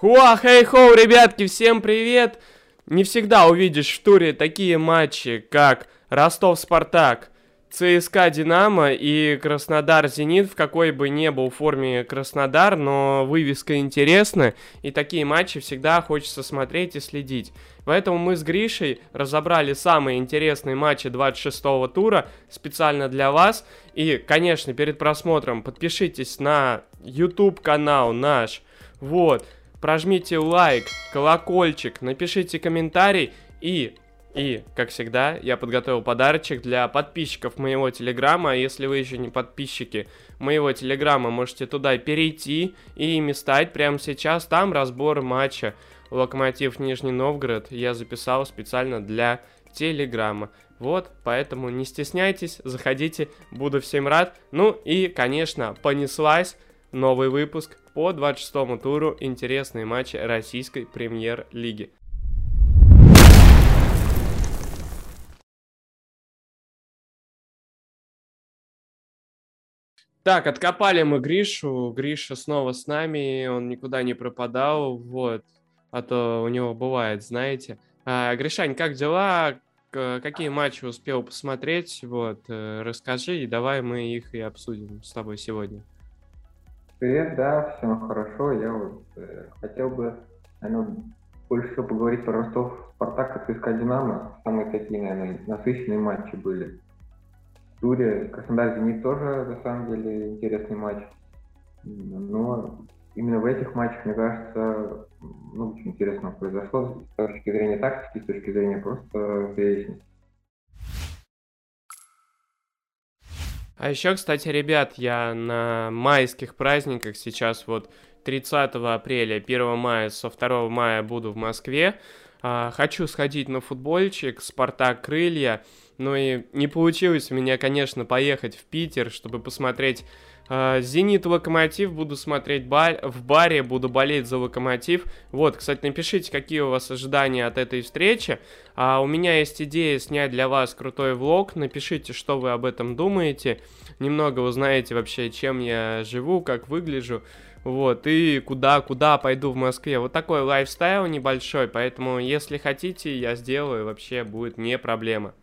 Хуа, хей, хоу, ребятки, всем привет! Не всегда увидишь в туре такие матчи, как Ростов-Спартак, ЦСКА Динамо и Краснодар Зенит, в какой бы ни был форме Краснодар, но вывеска интересна, и такие матчи всегда хочется смотреть и следить. Поэтому мы с Гришей разобрали самые интересные матчи 26-го тура специально для вас. И, конечно, перед просмотром подпишитесь на YouTube канал наш. Вот, прожмите лайк, колокольчик, напишите комментарий и и, как всегда, я подготовил подарочек для подписчиков моего телеграма. Если вы еще не подписчики моего телеграма, можете туда перейти и ими стать прямо сейчас. Там разбор матча Локомотив Нижний Новгород я записал специально для телеграма. Вот, поэтому не стесняйтесь, заходите, буду всем рад. Ну и, конечно, понеслась новый выпуск по 26 туру интересные матчи российской премьер-лиги. Так, откопали мы Гришу. Гриша снова с нами, он никуда не пропадал, вот. А то у него бывает, знаете. А, Гришань, как дела? Какие матчи успел посмотреть? Вот, э, расскажи, и давай мы их и обсудим с тобой сегодня. Привет, да, всем хорошо. Я вот э, хотел бы, наверное, больше всего поговорить про Ростов, Спартак и ЦСКА Динамо. Самые такие, наверное, насыщенные матчи были туре Краснодар Зенит тоже, на самом деле, интересный матч. Но именно в этих матчах, мне кажется, ну, очень интересно произошло с точки зрения тактики, с точки зрения просто зрелищности. А еще, кстати, ребят, я на майских праздниках сейчас вот 30 апреля, 1 мая, со 2 мая буду в Москве. А, хочу сходить на футбольчик, Спартак Крылья. Ну и не получилось у меня, конечно, поехать в Питер, чтобы посмотреть Зенит Локомотив. Буду смотреть бар, в баре, буду болеть за Локомотив. Вот, кстати, напишите, какие у вас ожидания от этой встречи. А у меня есть идея снять для вас крутой влог. Напишите, что вы об этом думаете. Немного узнаете вообще, чем я живу, как выгляжу. Вот, и куда, куда пойду в Москве. Вот такой лайфстайл небольшой, поэтому, если хотите, я сделаю, вообще будет не проблема.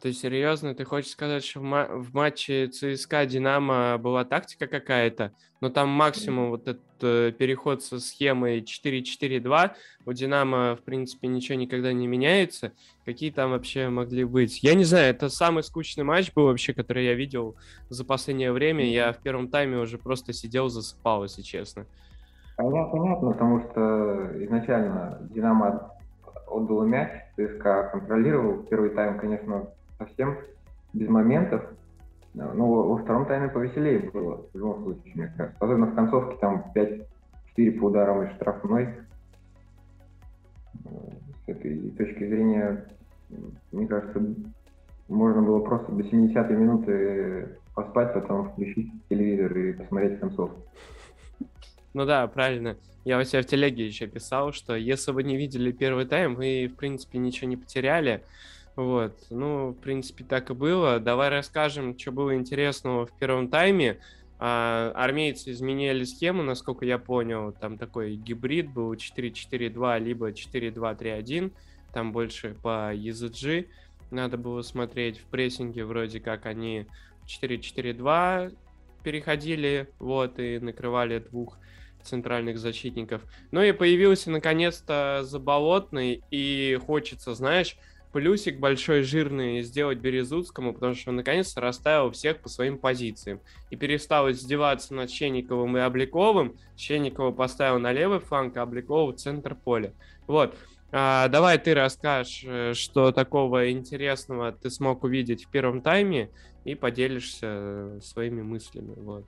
То есть, серьезно, ты хочешь сказать, что в, ма- в матче ЦСКА Динамо была тактика какая-то, но там максимум вот этот э, переход со схемой 4-4-2, у Динамо, в принципе, ничего никогда не меняется. Какие там вообще могли быть? Я не знаю, это самый скучный матч был вообще, который я видел за последнее время. Я в первом тайме уже просто сидел, засыпал, если честно. Понятно, понятно, потому что изначально Динамо отдал мяч, ЦСКА контролировал. Первый тайм, конечно, совсем без моментов. Но во втором тайме повеселее было, в любом случае, мне кажется. Особенно в концовке там 5-4 по ударам из штрафной. С этой точки зрения, мне кажется, можно было просто до 70-й минуты поспать, потом включить телевизор и посмотреть концовку. Ну да, правильно. Я у себя в телеге еще писал, что если вы не видели первый тайм, вы, в принципе, ничего не потеряли. Вот, ну, в принципе, так и было. Давай расскажем, что было интересного в первом тайме. А, армейцы изменили схему, насколько я понял. Там такой гибрид был 4-4-2, либо 4-2-3-1. Там больше по EZG надо было смотреть. В прессинге вроде как они 4-4-2 переходили, вот, и накрывали двух центральных защитников. Ну и появился наконец-то Заболотный, и хочется, знаешь, плюсик большой жирный сделать Березутскому, потому что он наконец-то расставил всех по своим позициям. И перестал издеваться над Щенниковым и Обляковым. Щенникова поставил на левый фланг, а Облякова в центр поля. Вот. А, давай ты расскажешь, э, что такого интересного ты смог увидеть в первом тайме и поделишься своими мыслями. Вот.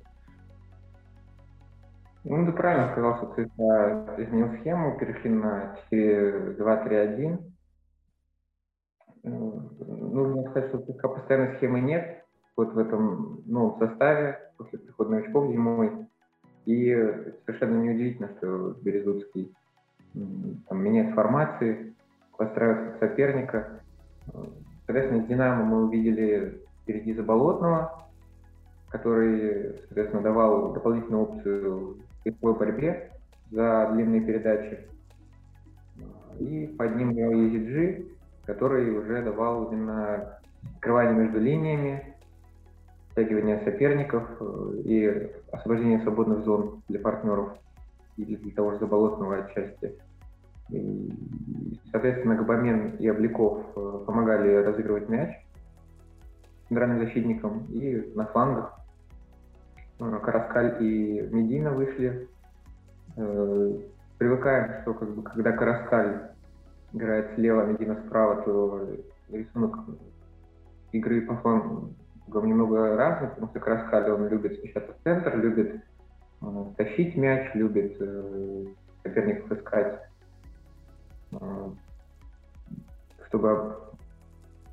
Ну, ты правильно сказал, что ты изменил схему, перешли на 4-2-3-1 нужно сказать, что пока постоянной схемы нет, вот в этом новом составе, после прихода новичков зимой. И совершенно неудивительно, что Березутский там, меняет формации, подстраивается соперника. Соответственно, из «Динамо» мы увидели впереди Заболотного, который, соответственно, давал дополнительную опцию в поисковой борьбе за длинные передачи. И под ним играл EasyG, который уже давал именно открывание между линиями, стягивание соперников э, и освобождение свободных зон для партнеров или для того же заболотного отчасти. И, соответственно, Габамен и Обликов э, помогали разыгрывать мяч центральным защитникам и на флангах э, Караскаль и Медина вышли. Привыкаем, что как бы, когда Караскаль играет слева, Медина справа, то рисунок игры по флангу немного разный, потому что Караскаль, он любит смещаться в центр, любит э, тащить мяч, любит э, соперников искать, э, чтобы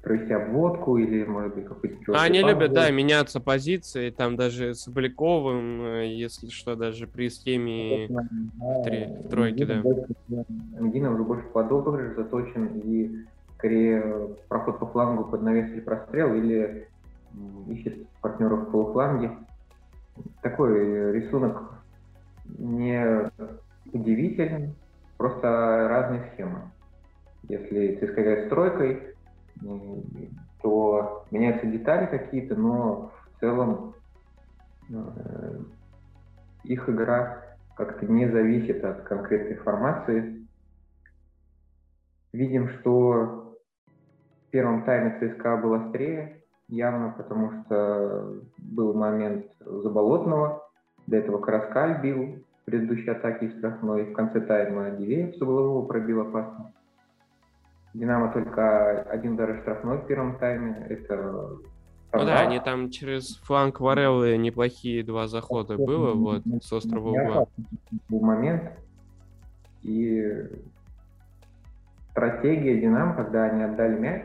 провести обводку или, может быть, какой-то... А они любят, да, меняться позиции, там даже с Обликовым, э, если что, даже при схеме в, три, в тройке, да. Медина уже больше под обыгрыш заточен и скорее проход по флангу под навес или прострел, или ищет партнеров в полуфланге. Такой рисунок не удивителен, просто разные схемы. Если ЦСКА играет стройкой, то меняются детали какие-то, но в целом э, их игра как-то не зависит от конкретной формации. Видим, что в первом тайме ЦСКА был острее, явно, потому что был момент Заболотного, до этого Караскаль бил в предыдущей атаке из штрафной, в конце тайма Дивеев с углового пробил опасно. Динамо только один даже штрафной в первом тайме. Это ну да, они там через фланг Вареллы неплохие два захода было, вот, с острова угла. Был момент. И стратегия Динамо, когда они отдали мяч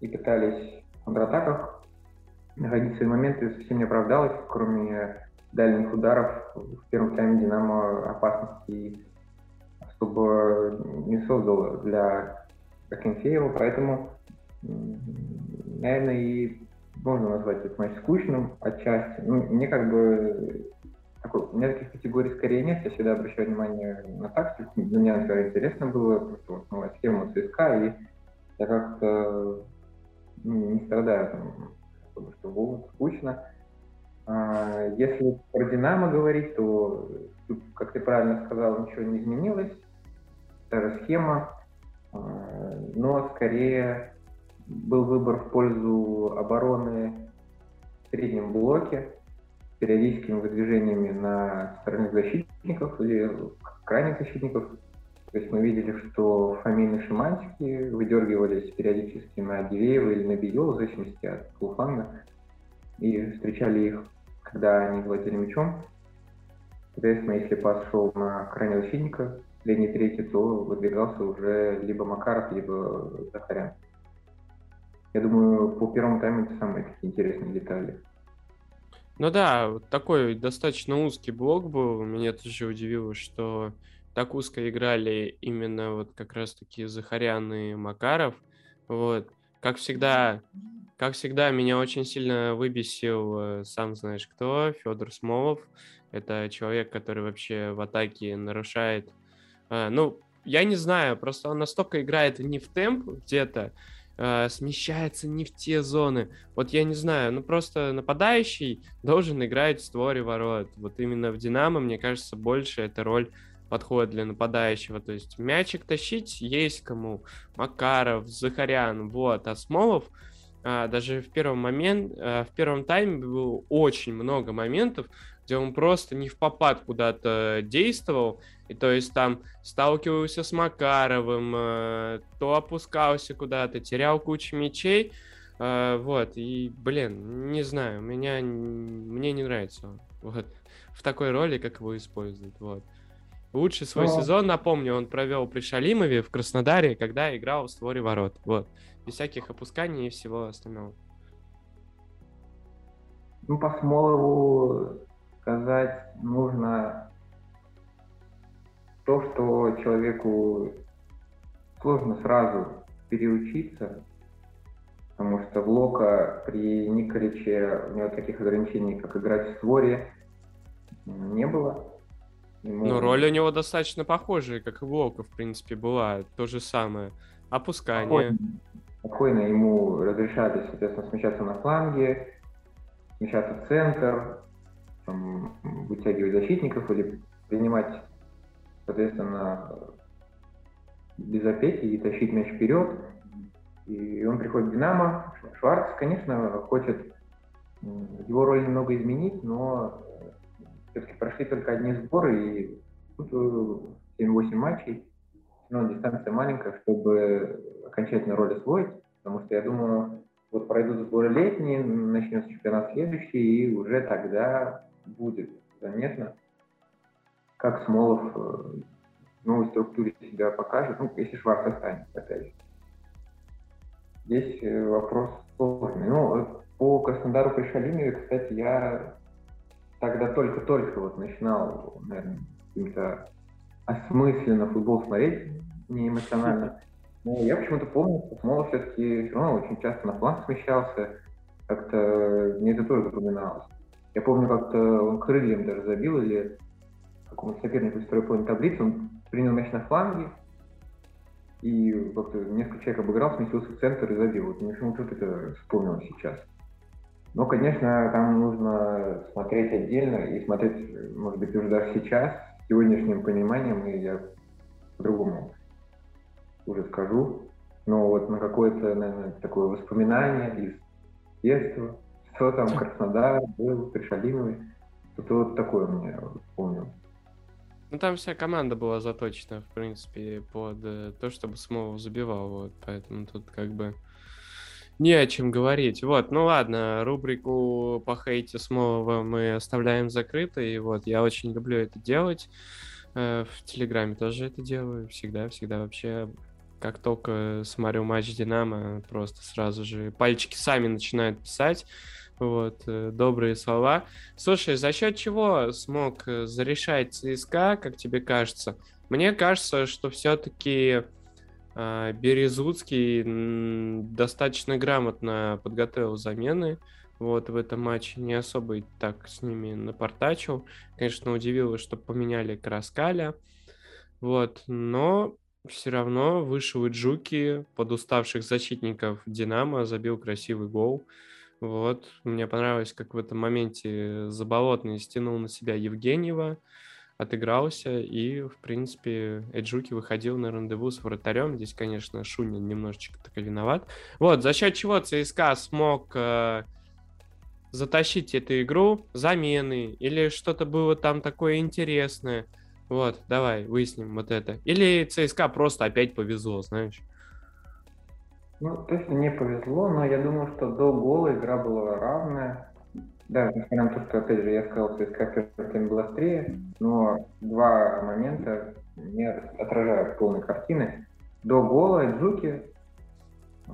и пытались в контратаках находить свои моменты, совсем не оправдалась, кроме дальних ударов. В первом тайме Динамо опасности особо не создал для Акинфеева, поэтому, наверное, и можно назвать этот матч скучным отчасти. Ну, мне как бы такой, у меня таких категорий скорее нет, я всегда обращаю внимание на тактику. Для меня, например, интересно было просто вот, новая схема ЦСКА, и я как-то ну, не страдаю там, потому что было скучно. А, если про Динамо говорить, то, как ты правильно сказал, ничего не изменилось. Та же схема. А, но скорее был выбор в пользу обороны в среднем блоке периодическими выдвижениями на стороне защитников или крайних защитников. То есть мы видели, что фамильные шиманчики выдергивались периодически на Дивеева или на Био, в зависимости от полуфланга, и встречали их, когда они владели мячом. Соответственно, если пас шел на крайнего защитника, последний третий, то выдвигался уже либо Макаров, либо Захарян. Я думаю, по первому тайму это самые такие интересные детали. Ну да, такой достаточно узкий блок был. Меня тоже удивило, что так узко играли именно вот как раз-таки Захарян и Макаров. Вот. Как всегда, как всегда, меня очень сильно выбесил, э, сам знаешь кто, Федор Смолов. Это человек, который вообще в атаке нарушает а, ну, я не знаю, просто он настолько играет не в темп где-то, э, смещается не в те зоны. Вот я не знаю, ну просто нападающий должен играть в створе ворот. Вот именно в Динамо, мне кажется, больше эта роль подходит для нападающего. То есть мячик тащить есть кому. Макаров, Захарян, вот. А Смолов, э, даже в первом момент, э, в первом тайме было очень много моментов, где он просто не в попад куда-то действовал, и то есть там сталкивался с Макаровым, э, то опускался куда-то, терял кучу мечей, э, вот, и, блин, не знаю, меня, мне не нравится он, вот, в такой роли, как его используют, вот. Лучший свой Но... сезон, напомню, он провел при Шалимове в Краснодаре, когда играл в створе ворот, вот, без всяких опусканий и всего остального. Ну, по Смолову сказать нужно то, что человеку сложно сразу переучиться потому что Влока при Николиче у него таких ограничений, как играть в створе, не было. Ему... Но роль у него достаточно похожая, как и Влока, в принципе, была. То же самое. Опускание. Спокойно, спокойно ему разрешали, соответственно, смещаться на фланге, смещаться в центр, там, вытягивать защитников или принимать, соответственно, без опеки и тащить мяч вперед. И он приходит в «Динамо». Шварц, конечно, хочет его роль немного изменить, но все-таки прошли только одни сборы, и тут 7-8 э, матчей, но дистанция маленькая, чтобы окончательно роль освоить, потому что я думаю, вот пройдут сборы летние, начнется чемпионат следующий, и уже тогда будет заметно, как Смолов э, в новой структуре себя покажет, ну, если Шварц останется, опять же. Здесь э, вопрос сложный. Ну, по Краснодару Пришалине, кстати, я тогда только-только вот начинал, наверное, каким-то осмысленно футбол смотреть, не эмоционально. Но я почему-то помню, что Смолов все-таки все равно очень часто на фланг смещался, как-то мне это тоже запоминалось. Я помню, как-то он крыльям даже забил или какому-то сопернику из второй половины таблицы, он принял мяч на фланге, и как-то несколько человек обыграл, сместился в центр и забил. Вот мне почему-то это вспомнил сейчас. Но, конечно, там нужно смотреть отдельно и смотреть, может быть, уже даже сейчас, с сегодняшним пониманием, и я по-другому уже скажу. Но вот на какое-то, наверное, такое воспоминание из детства, что там Краснодар был, Пришалиновый, что-то вот такое мне помню. Ну, там вся команда была заточена, в принципе, под э, то, чтобы Смолов забивал, вот, поэтому тут как бы не о чем говорить. Вот, ну ладно, рубрику по хейте Смолова мы оставляем закрытой. И вот, я очень люблю это делать. Э, в Телеграме тоже это делаю. Всегда, всегда вообще. Как только смотрю матч Динамо, просто сразу же пальчики сами начинают писать. Вот, э, добрые слова. Слушай, за счет чего смог э, зарешать ЦСКА, как тебе кажется? Мне кажется, что все-таки а, Березуцкий достаточно грамотно подготовил замены. Вот в этом матче не особо так с ними напортачил. Конечно, удивило, что поменяли Краскаля. Вот, но все равно вышел и Джуки под уставших защитников Динамо, забил красивый гол. Вот, мне понравилось, как в этом моменте Заболотный стянул на себя Евгеньева отыгрался, и, в принципе, Эджуки выходил на рандеву с вратарем. Здесь, конечно, Шунин немножечко так виноват. Вот, за счет чего ЦСКА смог э, затащить эту игру, замены, или что-то было там такое интересное. Вот, давай, выясним вот это. Или ЦСКА просто опять повезло, знаешь? Ну, точно не повезло, но я думаю, что до гола игра была равная. Да, несмотря на то, что, опять же, я сказал, что СК первый был острее, но два момента не отражают полной картины. До гола Джуки э,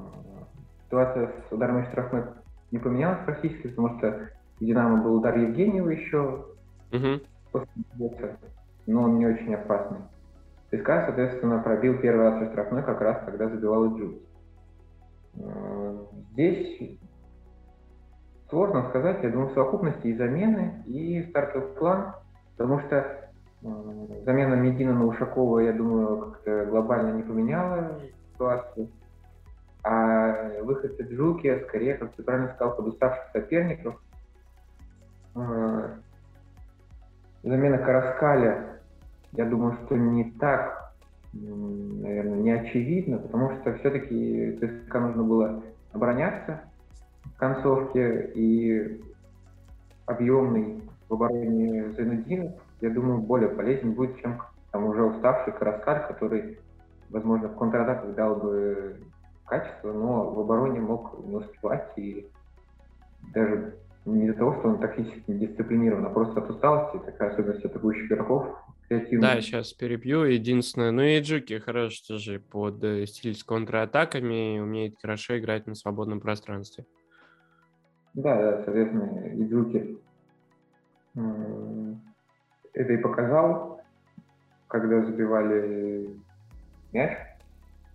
ситуация с ударами штрафной не поменялась практически, потому что в Динамо был удар Евгеньева еще угу. после но он не очень опасный. СК, соответственно, пробил первый раз штрафной как раз, когда забивал Джуки. Э, здесь Сложно сказать, я думаю, в совокупности и замены, и стартовый план, потому что замена Медина на Ушакова, я думаю, как-то глобально не поменяла ситуацию. А выход Джуки, скорее, как ты правильно сказал, под уставших соперников. Замена Караскаля, я думаю, что не так, наверное, не очевидно, потому что все-таки ЦСКА нужно было обороняться, концовке и объемный в обороне Зайнудинов, я думаю, более полезен будет, чем там уже уставший Караскаль, который, возможно, в контратаках дал бы качество, но в обороне мог не успевать и даже не из-за того, что он тактически не дисциплинирован, а просто от усталости, такая особенность атакующих игроков, Да, сейчас перебью. Единственное, ну и Джуки хорош тоже под э, стиль с контратаками, умеет хорошо играть на свободном пространстве. Да, да, соответственно, Идзуки это и показал, когда забивали мяч.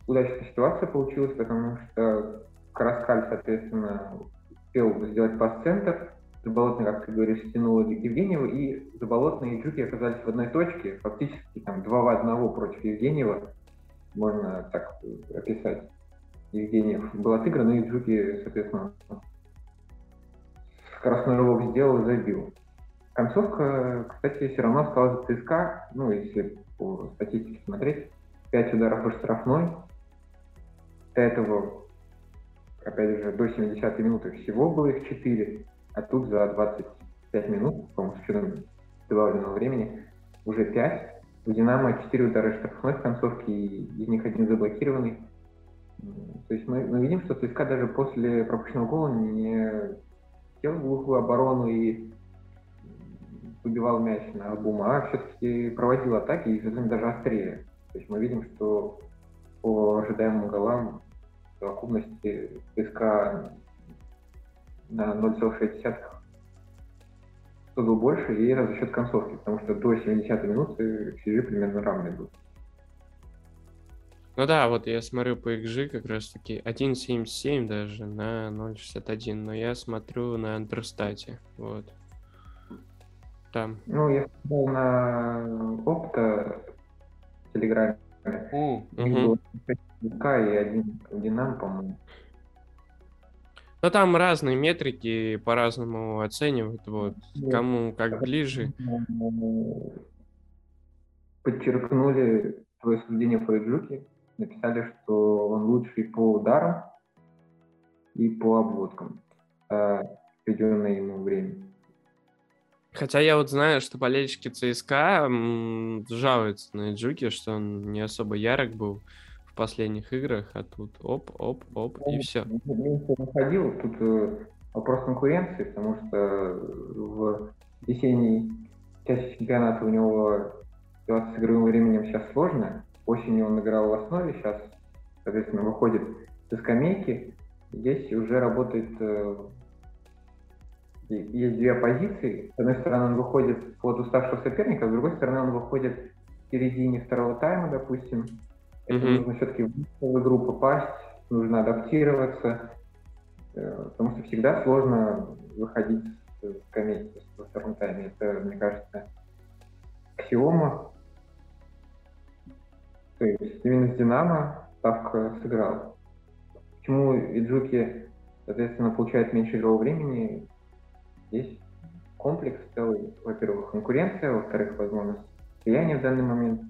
Удачная ситуация получилась, потому что Караскаль, соответственно, успел сделать пас-центр, Заболотный, как ты говоришь, стянул Евгеньева, и Заболотные и Джуки оказались в одной точке, фактически там два в одного против Евгеньева, можно так описать. Евгеньев был отыгран, и Джуки, соответственно, скоростной рывок сделал и забил. Концовка, кстати, все равно осталась за ЦСКА, ну, если по статистике смотреть, 5 ударов по штрафной. До этого, опять же, до 70 минуты всего было их 4, а тут за 25 минут, по-моему, с добавленного времени, уже 5. У «Динамо» 4 удара штрафной в концовке, и из них один заблокированный. То есть мы, мы видим, что ЦСКА даже после пропущенного гола не в глухую оборону и выбивал мяч на Бума, а все-таки проводил атаки и даже острее. То есть мы видим, что по ожидаемым голам в совокупности ЦСКА на 0,6 был больше, и это за счет концовки, потому что до 70 минуты XG примерно равные будут. Ну да, вот я смотрю по XG как раз таки 1.77 даже на 0.61, но я смотрю на Андерстате, вот. Там. Ну, я смотрел на опта в Телеграме. Mm, угу. и один Динам, по-моему. Ну, там разные метрики по-разному оценивают, вот, кому как ближе. Подчеркнули твое суждение по Иджуке, написали, что он лучший по ударам и по обводкам э, введенное ему время. Хотя я вот знаю, что болельщики ЦСКА м, жалуются на Иджуке, что он не особо ярок был в последних играх, а тут оп, оп, оп, и все. Находил, тут э, вопрос конкуренции, потому что в весенней части чемпионата у него ситуация с игровым временем сейчас сложная, Осенью он играл в основе, сейчас, соответственно, выходит со скамейки. Здесь уже работает э, есть две позиции. С одной стороны, он выходит под уставшего соперника, с другой стороны, он выходит в середине второго тайма, допустим. Это mm-hmm. нужно все-таки в игру попасть, нужно адаптироваться, э, потому что всегда сложно выходить с скамейки во втором тайме. Это, мне кажется, аксиома. То есть именно с Динамо ставка сыграла. Почему Иджуки, соответственно, получает меньше игрового времени? Есть комплекс целый. Во-первых, конкуренция, во-вторых, возможность влияния в данный момент.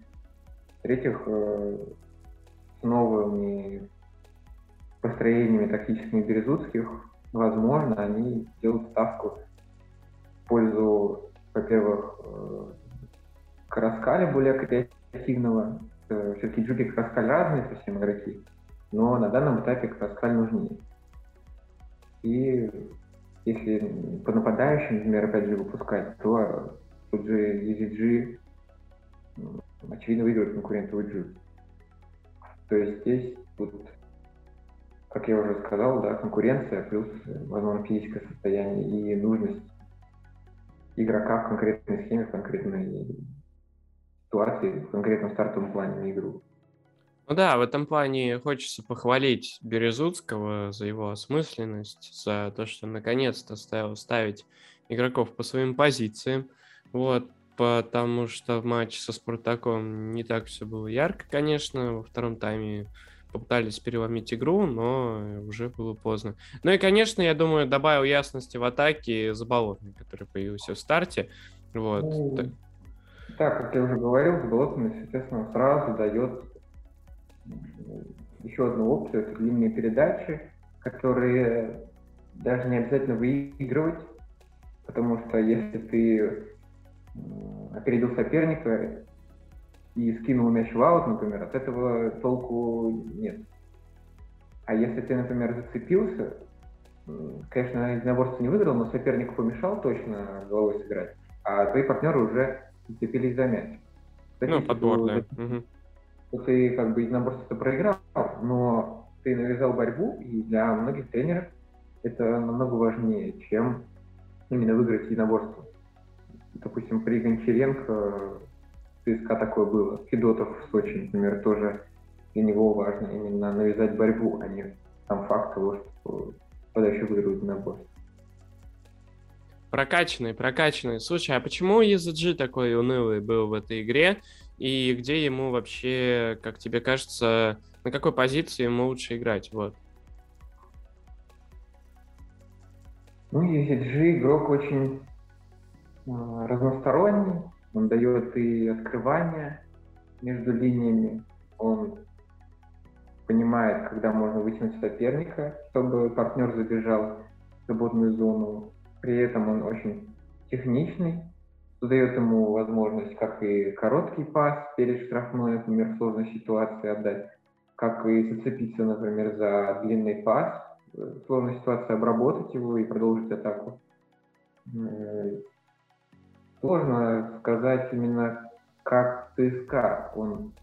В-третьих, э, новыми построениями тактическими Березутских, возможно, они делают ставку в пользу, во-первых, э, Караскаля более креативного, Э, все-таки Джуки и Краскаль разные совсем игроки, но на данном этапе Краскаль нужнее. И если по нападающим, например, опять же выпускать, то тут же EZG очевидно выигрывает конкуренту Джуки. То есть здесь тут, как я уже сказал, да, конкуренция плюс, возможно, физическое состояние и нужность игрока в конкретной схеме, в конкретной ситуации в конкретном стартовом плане на игру. Ну да, в этом плане хочется похвалить Березутского за его осмысленность, за то, что наконец-то стал ставить игроков по своим позициям. Вот, потому что в матче со Спартаком не так все было ярко, конечно. Во втором тайме попытались переломить игру, но уже было поздно. Ну и, конечно, я думаю, добавил ясности в атаке Заболотный, который появился в старте. Вот. Ну, так, как я уже говорил, Заболотный, естественно, сразу дает еще одну опцию, это длинные передачи, которые даже не обязательно выигрывать, потому что если ты опередил соперника и скинул мяч в аут, например, от этого толку нет. А если ты, например, зацепился, конечно, единоборство не выиграл, но сопернику помешал точно головой сыграть, а твои партнеры уже зацепились за мяч. Кстати, ну, подбор, да. Угу. Ты как бы единоборство проиграл, но ты навязал борьбу, и для многих тренеров это намного важнее, чем именно выиграть единоборство. Допустим, при Гончаренко ЦСКА такое было. Федотов в Сочи, например, тоже для него важно именно навязать борьбу, а не сам факт того, что подача выигрывает набор. Прокачанный, прокачанный. Слушай, а почему EZG такой унылый был в этой игре? И где ему вообще, как тебе кажется, на какой позиции ему лучше играть? Вот. Ну, EZG игрок очень э, разносторонний. Он дает и открывание между линиями. Он понимает, когда можно вытянуть соперника, чтобы партнер забежал в свободную зону. При этом он очень техничный, что дает ему возможность как и короткий пас перед штрафной, например, в сложной ситуации отдать, как и зацепиться, например, за длинный пас, в сложной ситуации обработать его и продолжить атаку. Сложно сказать именно, как ЦСКА он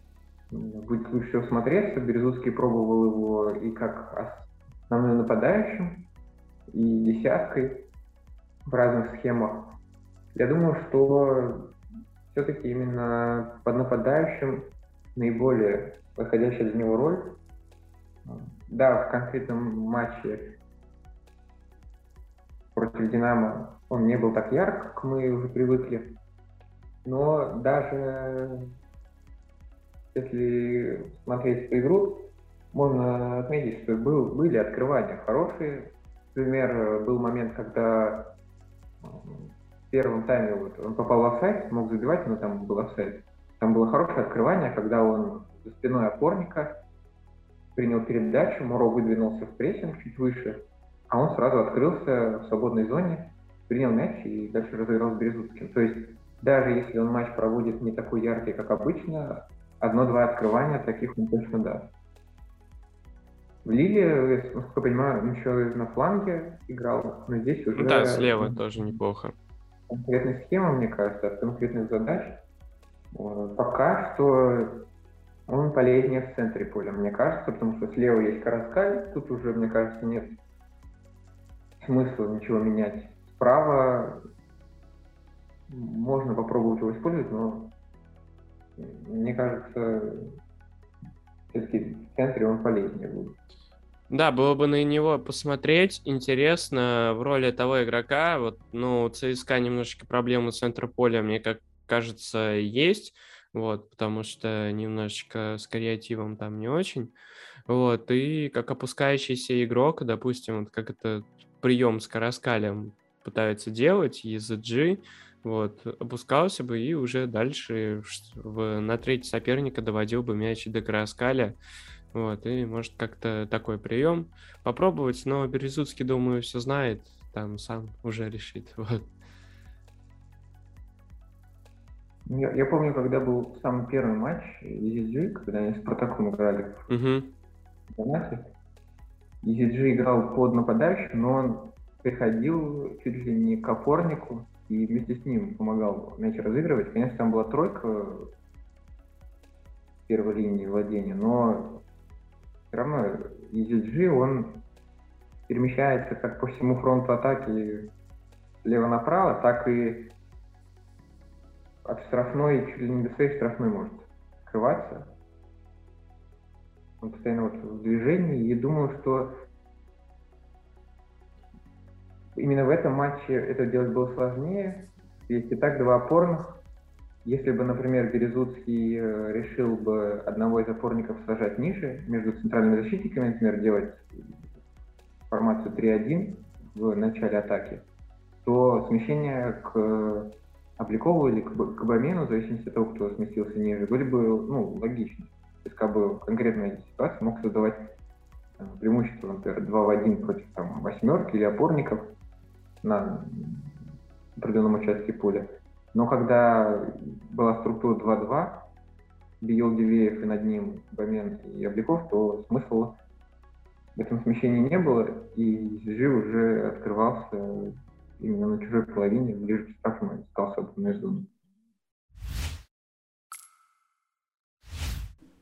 будет лучше смотреться. Березутский пробовал его и как основным нападающим, и десяткой в разных схемах. Я думаю, что все-таки именно под нападающим наиболее подходящая для него роль. Да, в конкретном матче против Динамо он не был так ярк, как мы уже привыкли. Но даже если смотреть по игру, можно отметить, что был, были открывания хорошие. Например, был момент, когда в первом тайме вот, он попал в офсайд, мог забивать, но там был офсайд. Там было хорошее открывание, когда он за спиной опорника принял передачу, Муро выдвинулся в прессинг чуть выше, а он сразу открылся в свободной зоне, принял мяч и дальше разыграл с Березутским. То есть даже если он матч проводит не такой яркий, как обычно, одно-два открывания таких он точно даст. В Лиле, насколько я понимаю, он еще на фланге играл, но здесь уже... Да, слева тоже неплохо. Конкретная схема, мне кажется, от конкретных задач. Пока что он полезнее в центре поля, мне кажется, потому что слева есть Караскаль, тут уже, мне кажется, нет смысла ничего менять. Справа можно попробовать его использовать, но мне кажется, в центре он полезнее будет. Да, было бы на него посмотреть. Интересно, в роли того игрока, вот, ну, ЦСКА немножечко проблемы центра поля, мне как кажется, есть, вот, потому что немножечко с креативом там не очень. Вот, и как опускающийся игрок, допустим, вот как это прием с Караскалем пытаются делать, EZG, вот, опускался бы и уже дальше в, на третий соперника доводил бы мяч до Караскаля. Вот, и может как-то такой прием попробовать, но Березутский, думаю, все знает, там сам уже решит. Вот. Я, я помню, когда был самый первый матч EZG, когда они с Спартаком играли угу. в чемпионате. EZG играл под нападающим, но он приходил чуть ли не к опорнику, и вместе с ним помогал мяч разыгрывать. Конечно, там была тройка первой линии владения, но все равно EZG, он перемещается как по всему фронту атаки слева направо, так и от штрафной, чуть ли не до своей штрафной может скрываться. Он постоянно вот в движении, и думаю, что Именно в этом матче это делать было сложнее. Есть и так два опорных. Если бы, например, Березутский э, решил бы одного из опорников сажать ниже, между центральными защитниками, например, делать формацию 3-1 в начале атаки, то смещение к Обликову или к Бамену, в зависимости от того, кто сместился ниже, были бы ну, логичны. То есть, как бы конкретная ситуация мог создавать там, преимущество, например, 2 в 1 против там, восьмерки или опорников, на определенном участке поля. Но когда была структура 2-2, Биел Дивеев и над ним Бамен и Обликов, то смысла в этом смещении не было, и Жи уже открывался именно на чужой половине, ближе к штрафной, стал свободной зоной.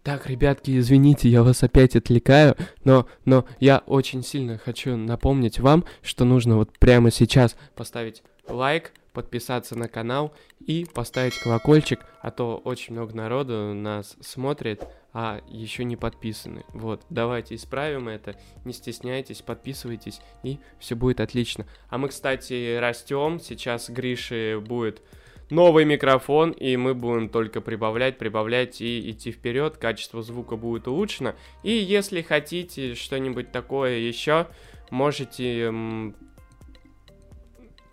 Так, ребятки, извините, я вас опять отвлекаю, но, но я очень сильно хочу напомнить вам, что нужно вот прямо сейчас поставить лайк, подписаться на канал и поставить колокольчик, а то очень много народу нас смотрит, а еще не подписаны. Вот, давайте исправим это, не стесняйтесь, подписывайтесь, и все будет отлично. А мы, кстати, растем, сейчас Гриши будет новый микрофон, и мы будем только прибавлять, прибавлять и идти вперед, качество звука будет улучшено. И если хотите что-нибудь такое еще, можете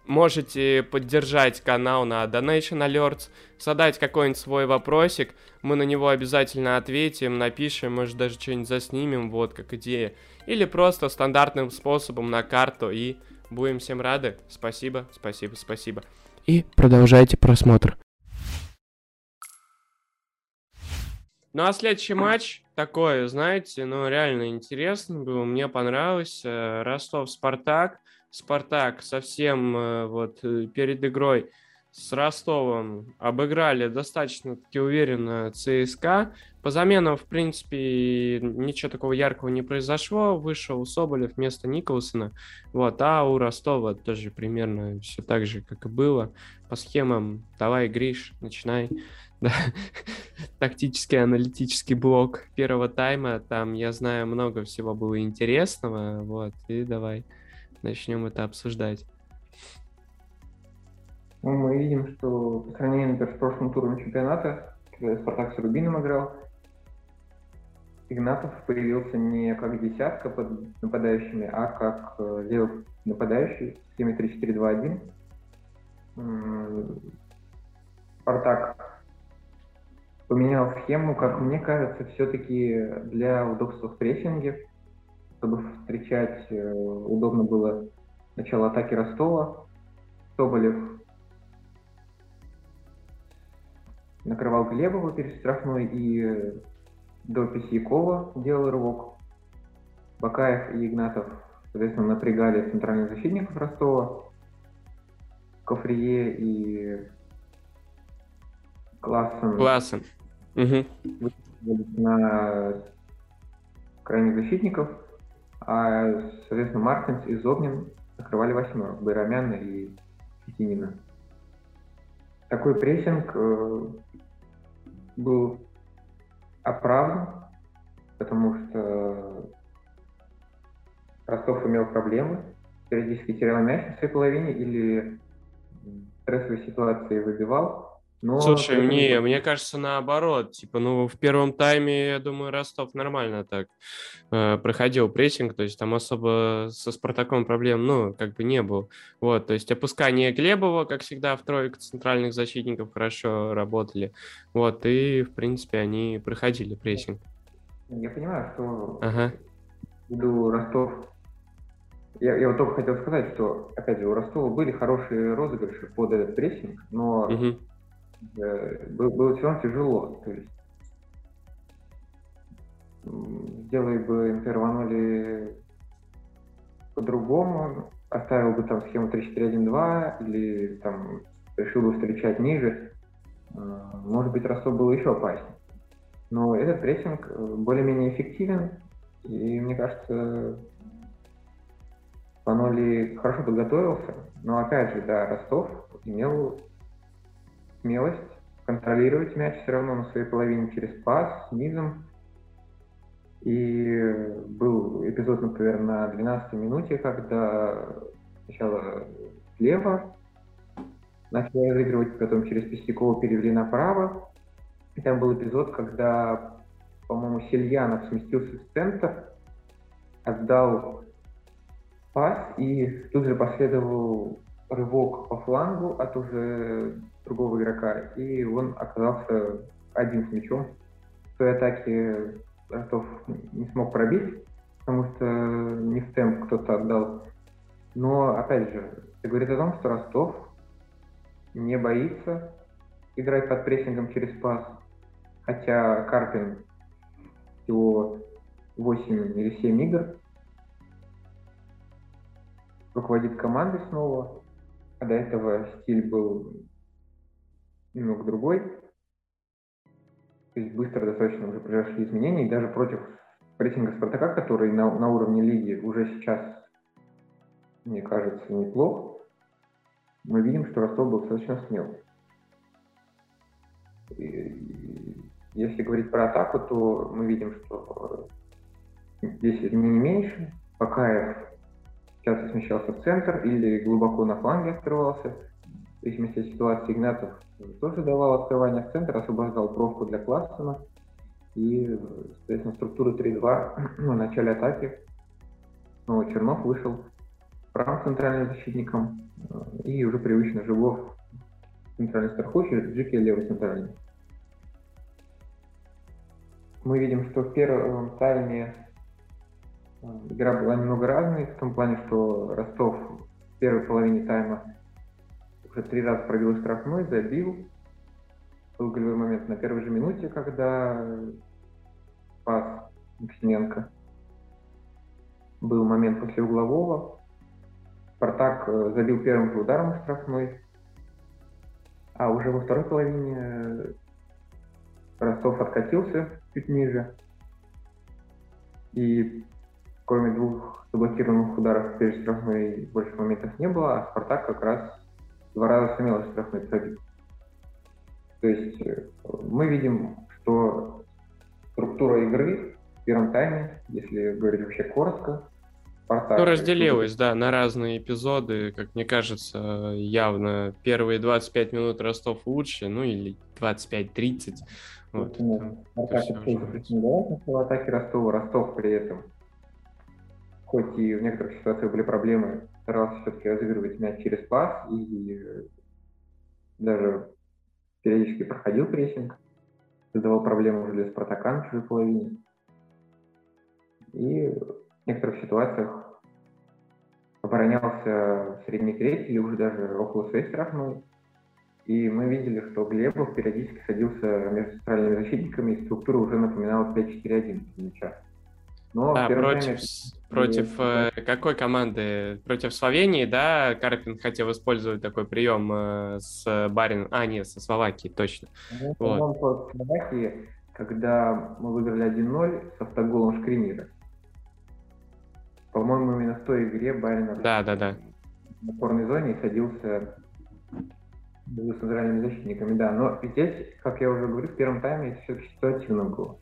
можете поддержать канал на Donation Alerts, задать какой-нибудь свой вопросик, мы на него обязательно ответим, напишем, может даже что-нибудь заснимем, вот как идея. Или просто стандартным способом на карту и будем всем рады. Спасибо, спасибо, спасибо. И продолжайте просмотр. Ну а следующий матч такой, знаете, ну реально интересный был, мне понравился. Ростов-Спартак. Спартак совсем э, вот э, перед игрой с Ростовом обыграли достаточно-таки уверенно ЦСКА. По заменам, в принципе, ничего такого яркого не произошло. Вышел Соболев вместо Николсона. Вот, а у Ростова тоже примерно все так же, как и было. По схемам давай, Гриш, начинай. Да. Тактический аналитический блок первого тайма. Там, я знаю, много всего было интересного. Вот, и давай начнем это обсуждать. Ну, мы видим, что сравнению например, с прошлым туром чемпионата, когда Спартак с Рубином играл, Игнатов появился не как десятка под нападающими, а как э, левый нападающий в схеме 3-4-2-1. Спартак поменял схему, как мне кажется, все-таки для удобства в прессинге, чтобы встречать э, удобно было начало атаки Ростова. Соболев накрывал Глебова перед штрафной и до Письякова делал рывок. Бакаев и Игнатов, соответственно, напрягали центральных защитников Ростова. Кофрие и Классен. Классен. Угу. на крайних защитников, а, соответственно, Мартинс и Зобнин закрывали восьмерок, Байрамяна и Фетинина. Такой прессинг э, был оправдан, потому что Ростов имел проблемы, периодически терял мяч на своей половине или в стрессовой ситуации выбивал. Но Слушай, мне, мне кажется, наоборот. Типа, ну, в первом тайме, я думаю, Ростов нормально так э, проходил прессинг, то есть там особо со Спартаком проблем, ну, как бы не было. Вот, то есть опускание Глебова, как всегда, в тройку центральных защитников хорошо работали. Вот, и, в принципе, они проходили прессинг. Я понимаю, что ага. ввиду Ростов я, я вот только хотел сказать, что, опять же, у Ростова были хорошие розыгрыши под этот прессинг, но угу было все равно тяжело. То есть сделай бы Интерванули по-другому, оставил бы там схему 3-4-1-2 или там решил бы встречать ниже, э, может быть, Ростов был еще опаснее. Но этот прессинг э, более-менее эффективен, и мне кажется, Паноли хорошо подготовился, но опять же, да, Ростов имел смелость контролировать мяч все равно на своей половине через пас, низом. И был эпизод, например, на 12 минуте, когда сначала слева начали разыгрывать, потом через Пестякова перевели направо. И там был эпизод, когда, по-моему, Сельянов сместился в центр, отдал пас, и тут же последовал рывок по флангу от уже другого игрока, и он оказался один с мячом. В той атаке Ростов не смог пробить, потому что не в темп кто-то отдал. Но, опять же, это говорит о том, что Ростов не боится играть под прессингом через пас, хотя Карпин всего 8 или 7 игр руководит командой снова, а до этого стиль был немного другой. То есть быстро достаточно уже произошли изменения, и даже против прессинга Спартака, который на, на уровне лиги уже сейчас, мне кажется, неплох, мы видим, что Ростов был достаточно смел. И, если говорить про атаку, то мы видим, что здесь не меньше. Покаев часто смещался в центр или глубоко на фланге открывался. В зависимости от ситуации Игнатов тоже давал открывание в центр, освобождал бровку для Классена. И, соответственно, структура 3-2 в начале атаки. Снова Чернов вышел правым центральным защитником и уже привычно Живов центральный страхующий, Джики левый центральный. Мы видим, что в первом тайме э, игра была немного разной, в том плане, что Ростов в первой половине тайма уже три раза пробил штрафной, забил. Был голевой момент на первой же минуте, когда пас Максименко. Был момент после углового. Спартак э, забил первым же ударом штрафной. А уже во второй половине э, Ростов откатился чуть ниже. И кроме двух заблокированных ударов перед штрафной больше моментов не было, а Спартак как раз два раза сумел штрафной пробить. То есть э, мы видим, что структура игры в первом тайме, если говорить вообще коротко, Спартак... Ну, разделилась, да, на разные эпизоды, как мне кажется, явно первые 25 минут Ростов лучше, ну или 25-30. Вот, претендовал на атаке Ростова, Ростов при этом, хоть и в некоторых ситуациях были проблемы, старался все-таки разыгрывать мяч через пас и даже периодически проходил прессинг, создавал проблемы уже для Спартака на чужой половине. И в некоторых ситуациях оборонялся в средней трети или уже даже около своей штрафной. И мы видели, что Глебов периодически садился между центральными защитниками, и структура уже напоминала 5-4-1 мяча. Но а, против, тайме... против э, какой команды? Против Словении, да, Карпин хотел использовать такой прием э, с Барин... А, нет, со Словакией, точно. Ну, вот. против Словакии, когда мы выиграли 1-0 с автоголом Шкримира. По-моему, именно в той игре Барин да, да, да. на опорной зоне садился с центральными защитниками, да. Но здесь, как я уже говорю, в первом тайме все-таки ситуативно было.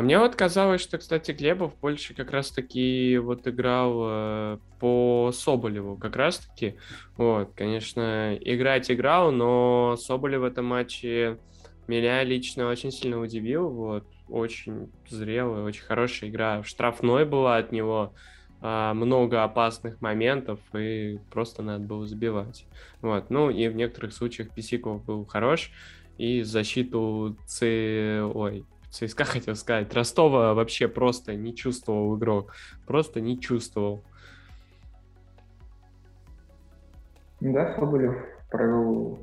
А мне вот казалось, что, кстати, Глебов больше как раз-таки вот играл э, по Соболеву, как раз-таки. Вот, конечно, играть играл, но Соболев в этом матче меня лично очень сильно удивил. Вот, очень зрелая, очень хорошая игра. Штрафной была от него, э, много опасных моментов, и просто надо было забивать. Вот, ну и в некоторых случаях Писиков был хорош, и защиту Ц... Ой, ЦСКА хотел сказать. Ростова вообще просто не чувствовал игрок. Просто не чувствовал. Да, Соболев провел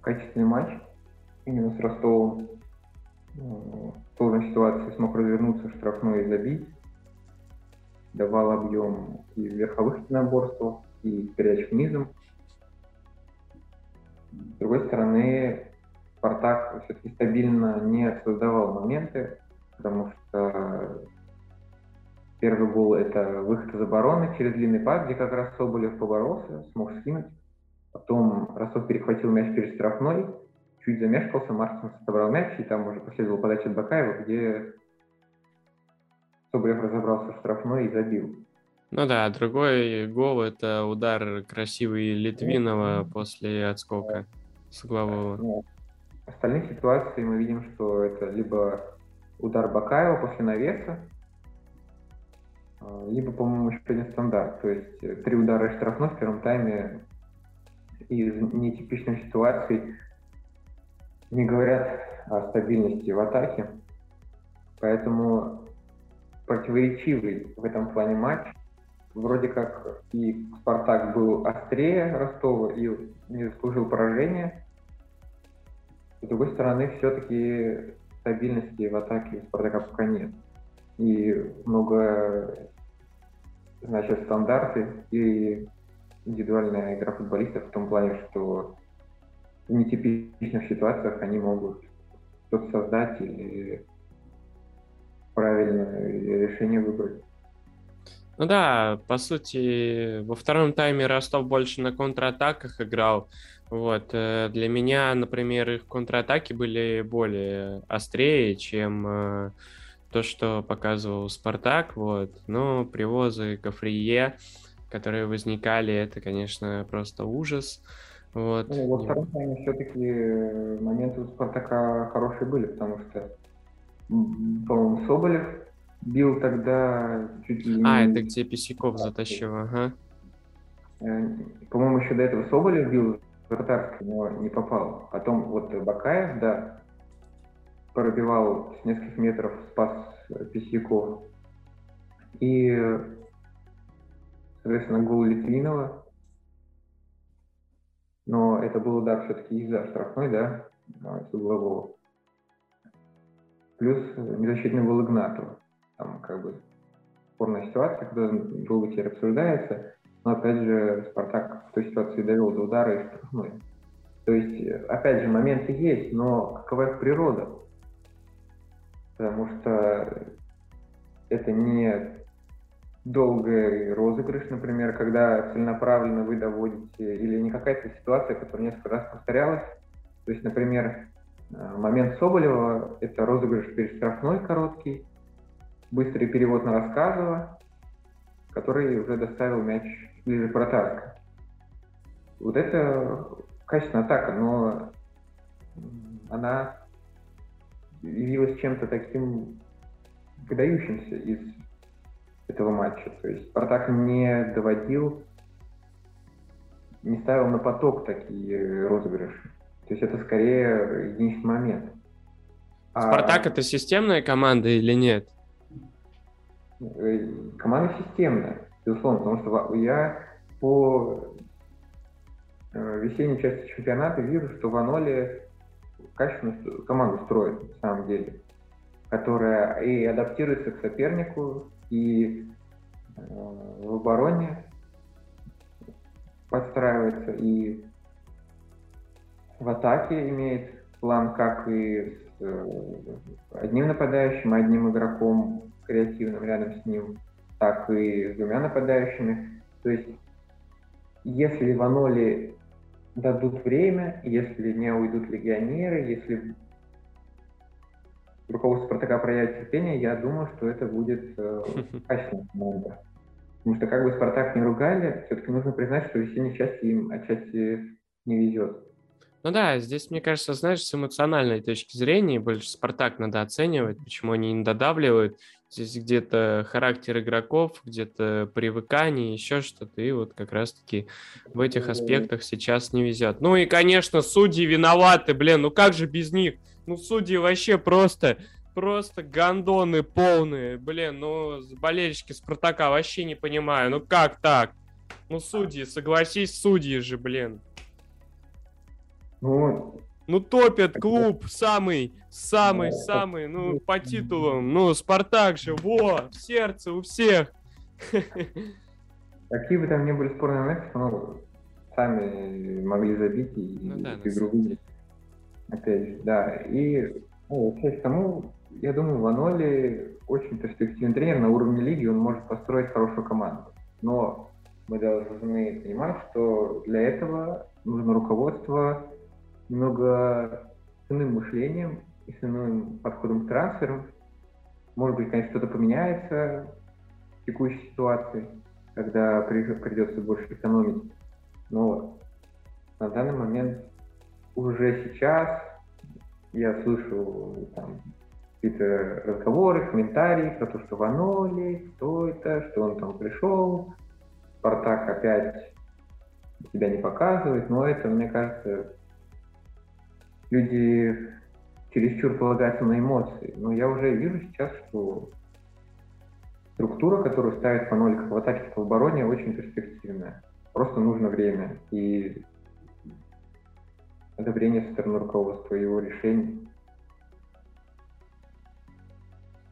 качественный матч именно с Ростовом. В сложной ситуации смог развернуться, штрафной и забить. Давал объем и в верховых единоборствах, и в передачах низом. С другой стороны, Спартак все-таки стабильно не создавал моменты, потому что первый гол – это выход из обороны через длинный пас, где как раз Соболев поборолся, смог скинуть. Потом Ростов перехватил мяч перед штрафной, чуть замешкался, Мартинс собрал мяч, и там уже последовала подача от Бакаева, где Соболев разобрался в штрафной и забил. Ну да, другой гол – это удар красивый Литвинова после отскока с углового остальных ситуаций мы видим, что это либо удар Бакаева после навеса, а, либо, по-моему, еще один стандарт. То есть э, три удара штрафной в первом тайме из нетипичных ситуаций не говорят о стабильности в атаке. Поэтому противоречивый в этом плане матч. Вроде как и Спартак был острее Ростова и не заслужил поражения, с другой стороны, все-таки стабильности в атаке у Спартака пока нет. И много значит стандарты и индивидуальная игра футболистов в том плане, что в нетипичных ситуациях они могут что-то создать или правильное решение выбрать. Ну да, по сути, во втором тайме Ростов больше на контратаках играл, Вот, э, для меня, например, их контратаки были более острее, чем э, то, что показывал Спартак, вот. Но привозы Кафрие, которые возникали, это, конечно, просто ужас. Вот. Ну, во втором тайме все-таки э, моменты у Спартака хорошие были, потому что, по-моему, Соболев бил тогда чуть ли не... А, это где Писяков затащил, ага. По-моему, еще до этого Соболев бил вратарский, но не попал. Потом вот Бакаев, да, пробивал с нескольких метров, спас Писяков. И, соответственно, гол Литвинова. Но это был удар все-таки из-за штрафной, да, с углового. Плюс незащитный гол Игнатова. Там как бы спорная ситуация, когда долго теперь обсуждается. Но опять же, Спартак в той ситуации довел до удара и штрафной. То есть, опять же, моменты есть, но какова их природа? Потому что это не долгий розыгрыш, например, когда целенаправленно вы доводите, или не какая-то ситуация, которая несколько раз повторялась. То есть, например, э, момент Соболева – это розыгрыш перед штрафной короткий, быстрый перевод на Рассказова, который уже доставил мяч ближе к вратарской. Вот это качественная атака, но она явилась чем-то таким выдающимся из этого матча. То есть Спартак не доводил, не ставил на поток такие розыгрыши. То есть это скорее единичный момент. А Спартак это системная команда или нет? Э, команда системная безусловно, потому что я по э, весенней части чемпионата вижу, что Ваноли качественную команду строит, на самом деле, которая и адаптируется к сопернику, и э, в обороне подстраивается, и в атаке имеет план, как и с э, одним нападающим, одним игроком креативным рядом с ним – так и с двумя нападающими. То есть, если Ваноли дадут время, если не уйдут легионеры, если руководство Спартака проявит терпение, я думаю, что это будет э, качественная команда. Потому что как бы Спартак не ругали, все-таки нужно признать, что весенней части им отчасти не везет. Ну да, здесь, мне кажется, знаешь, с эмоциональной точки зрения больше Спартак надо оценивать, почему они не додавливают. Здесь где-то характер игроков, где-то привыкание, еще что-то. И вот как раз-таки в этих аспектах сейчас не везет. Ну и, конечно, судьи виноваты, блин, ну как же без них? Ну судьи вообще просто, просто гандоны полные. Блин, ну болельщики Спартака вообще не понимаю. Ну как так? Ну судьи, согласись, судьи же, блин. Ну, ну топят клуб самый, самый, самый, ну, по титулам. Ну, Спартак же, во, в сердце у всех. Какие бы там ни были спорные моменты, но сами могли забить и ну, да, игру выиграть. Опять же, да. И ну, часть к тому, я думаю, Ваноли очень перспективный тренер на уровне лиги, он может построить хорошую команду. Но мы должны понимать, что для этого нужно руководство немного с иным мышлением и с иным подходом к трансферу. Может быть, конечно, что-то поменяется в текущей ситуации, когда придется больше экономить. Но на данный момент уже сейчас я слышу там какие-то разговоры, комментарии про то, что Ваноли, кто это, что он там пришел, Спартак опять себя не показывает, но это, мне кажется, люди чересчур полагаются на эмоции. Но я уже вижу сейчас, что структура, которую ставит Паноль как в атаке, так в обороне, очень перспективная. Просто нужно время и одобрение со стороны руководства его решений.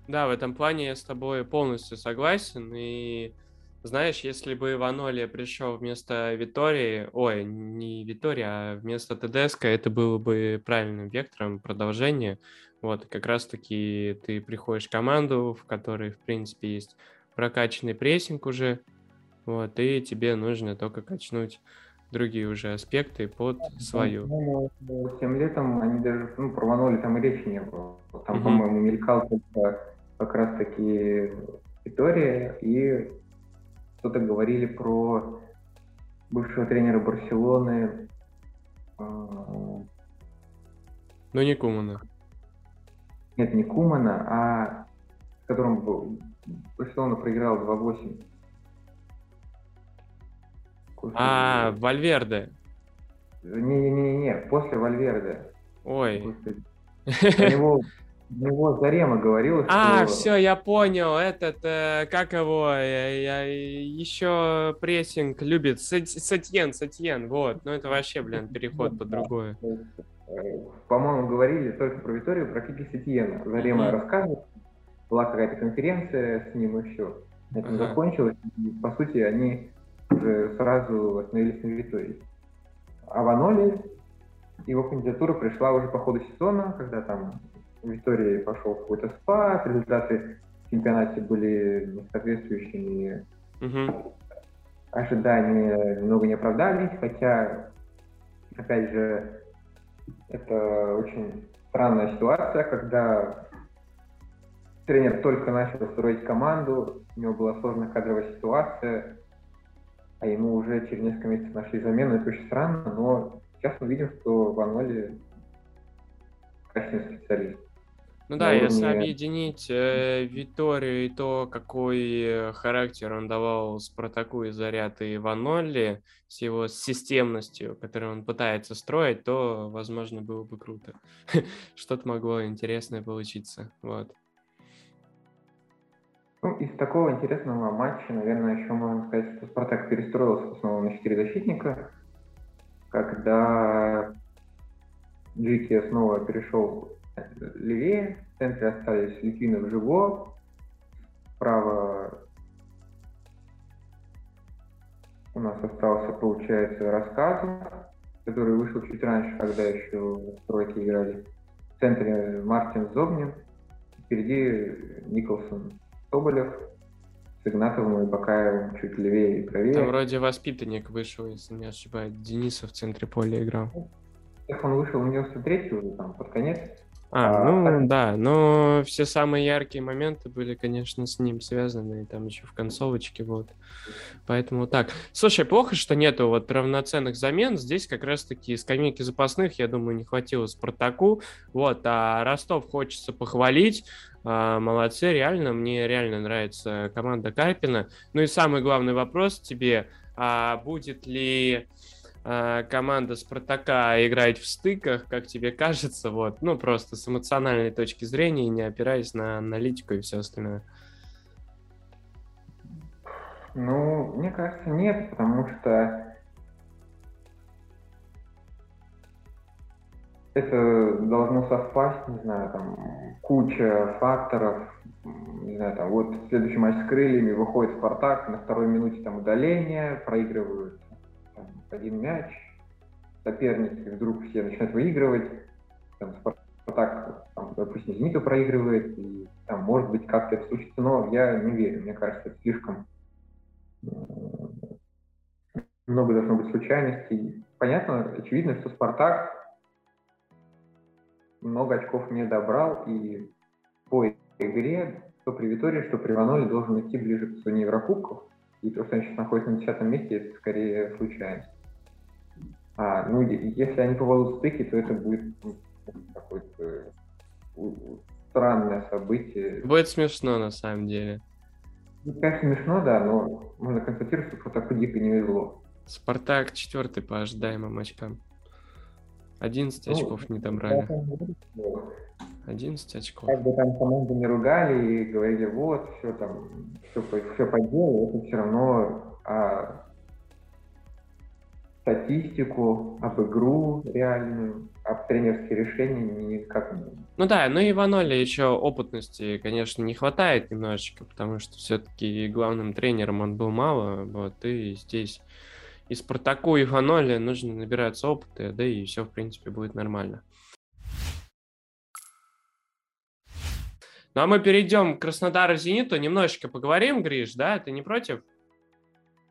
Да, в этом плане я с тобой полностью согласен. И знаешь, если бы Ваноли пришел вместо Витории, ой, не Витории, а вместо Тедеско, это было бы правильным вектором продолжения. Вот, как раз-таки ты приходишь в команду, в которой, в принципе, есть прокачанный прессинг уже, вот, и тебе нужно только качнуть другие уже аспекты под свою. Ну, тем летом они даже ну, про Ваноли там и речи не было. Там, угу. по-моему, мелькал только как раз-таки Витория и что-то говорили про бывшего тренера Барселоны. А, ну, не Кумана. Нет, не Кумана, а с которым Барселона проиграл 2-8. А, Вальверде. Не-не-не, после Вальверде. Ой. У него, у него Зарема говорил, что... А, все, я понял. Этот, э, как его, я, я, еще прессинг любит. Сетьен, Сетьен, вот. Ну, это вообще, блин, переход под другое. По-моему, говорили только про Виторию, про Кики Сатьена. Зарема mm-hmm. рассказывал, была какая-то конференция с ним и все. Это ага. закончилось. И, по сути, они уже сразу остановились на Витории. А Ваноли, его кандидатура пришла уже по ходу сезона, когда там в Витории пошел какой-то спад, результаты в чемпионате были несоответствующими угу. ожидания, немного не оправдались, хотя, опять же, это очень странная ситуация, когда тренер только начал строить команду, у него была сложная кадровая ситуация, а ему уже через несколько месяцев нашли замену. Это очень странно, но сейчас мы видим, что Ваноли качественный специалист. Ну да, уровне... если объединить э, Виторию и то, какой характер он давал Спартаку и Заряд и Ванолли с его системностью, которую он пытается строить, то, возможно, было бы круто. Что-то могло интересное получиться. Вот. Ну, из такого интересного матча, наверное, еще можно сказать, что Спартак перестроился снова на четыре защитника, когда Джики снова перешел левее, в центре остались Литвинов Живо, справа у нас остался, получается, Рассказов, который вышел чуть раньше, когда еще в тройке играли. В центре Мартин Зобнин, впереди Николсон Соболев с Игнатовым и Бакаевым чуть левее и правее. Там вроде воспитанник вышел, если не ошибаюсь. Денисов в центре поля играл. Он вышел, у него уже там под конец. А, а, ну так... да, но все самые яркие моменты были, конечно, с ним связаны, и там еще в концовочке, вот. Поэтому так. Слушай, плохо, что нету вот равноценных замен. Здесь как раз-таки скамейки запасных, я думаю, не хватило Спартаку. Вот, а Ростов хочется похвалить. А, молодцы, реально, мне реально нравится команда Карпина. Ну и самый главный вопрос тебе, а будет ли а, команда Спартака играть в стыках, как тебе кажется, вот, ну, просто с эмоциональной точки зрения, не опираясь на аналитику и все остальное? Ну, мне кажется, нет, потому что это должно совпасть, не знаю, там, куча факторов, не знаю, там, вот следующий матч с крыльями выходит Спартак, на второй минуте там удаление, проигрывают один мяч, соперники вдруг все начинают выигрывать, там, Спартак, там, допустим, Зениту проигрывает, и там, может быть, как-то это случится, но я не верю, мне кажется, это слишком много должно быть случайностей. Понятно, очевидно, что Спартак много очков не добрал, и по игре, что при Витории, что при Ваноле должен идти ближе к зоне Еврокубков. И то, что они сейчас находятся на десятом месте, это скорее случайность. А, ну, если они повалут стыки, то это будет ну, какое-то странное событие. Будет смешно, на самом деле. Ну, конечно, смешно, да, но можно констатировать, что Спартаку дико не везло. Спартак четвертый по ожидаемым очкам. 11 ну, очков не добрали. 11 очков. Как бы там команду не ругали и говорили, вот, все там, все, все по делу, это все равно а статистику, об игру реальную, об тренерские решения никак не... Ну да, ну и Ваноли еще опытности, конечно, не хватает немножечко, потому что все-таки главным тренером он был мало, вот, и здесь и Спартаку, и Ваноли нужно набираться опыта, да и все, в принципе, будет нормально. Ну а мы перейдем к Краснодару Зениту, немножечко поговорим, Гриш, да? Ты не против?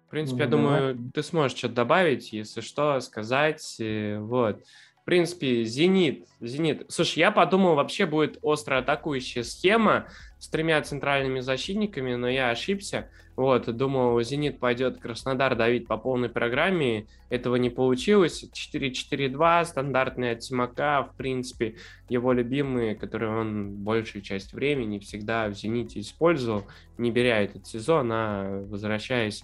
В принципе, ну, я думаю, давай. ты сможешь что-то добавить, если что, сказать. Э, вот принципе, Зенит. Зенит. Слушай, я подумал, вообще будет остро атакующая схема с тремя центральными защитниками, но я ошибся. Вот, думал, Зенит пойдет Краснодар давить по полной программе. Этого не получилось. 4-4-2, стандартный от Тимака, в принципе, его любимые, которые он большую часть времени всегда в Зените использовал, не беря этот сезон, а возвращаясь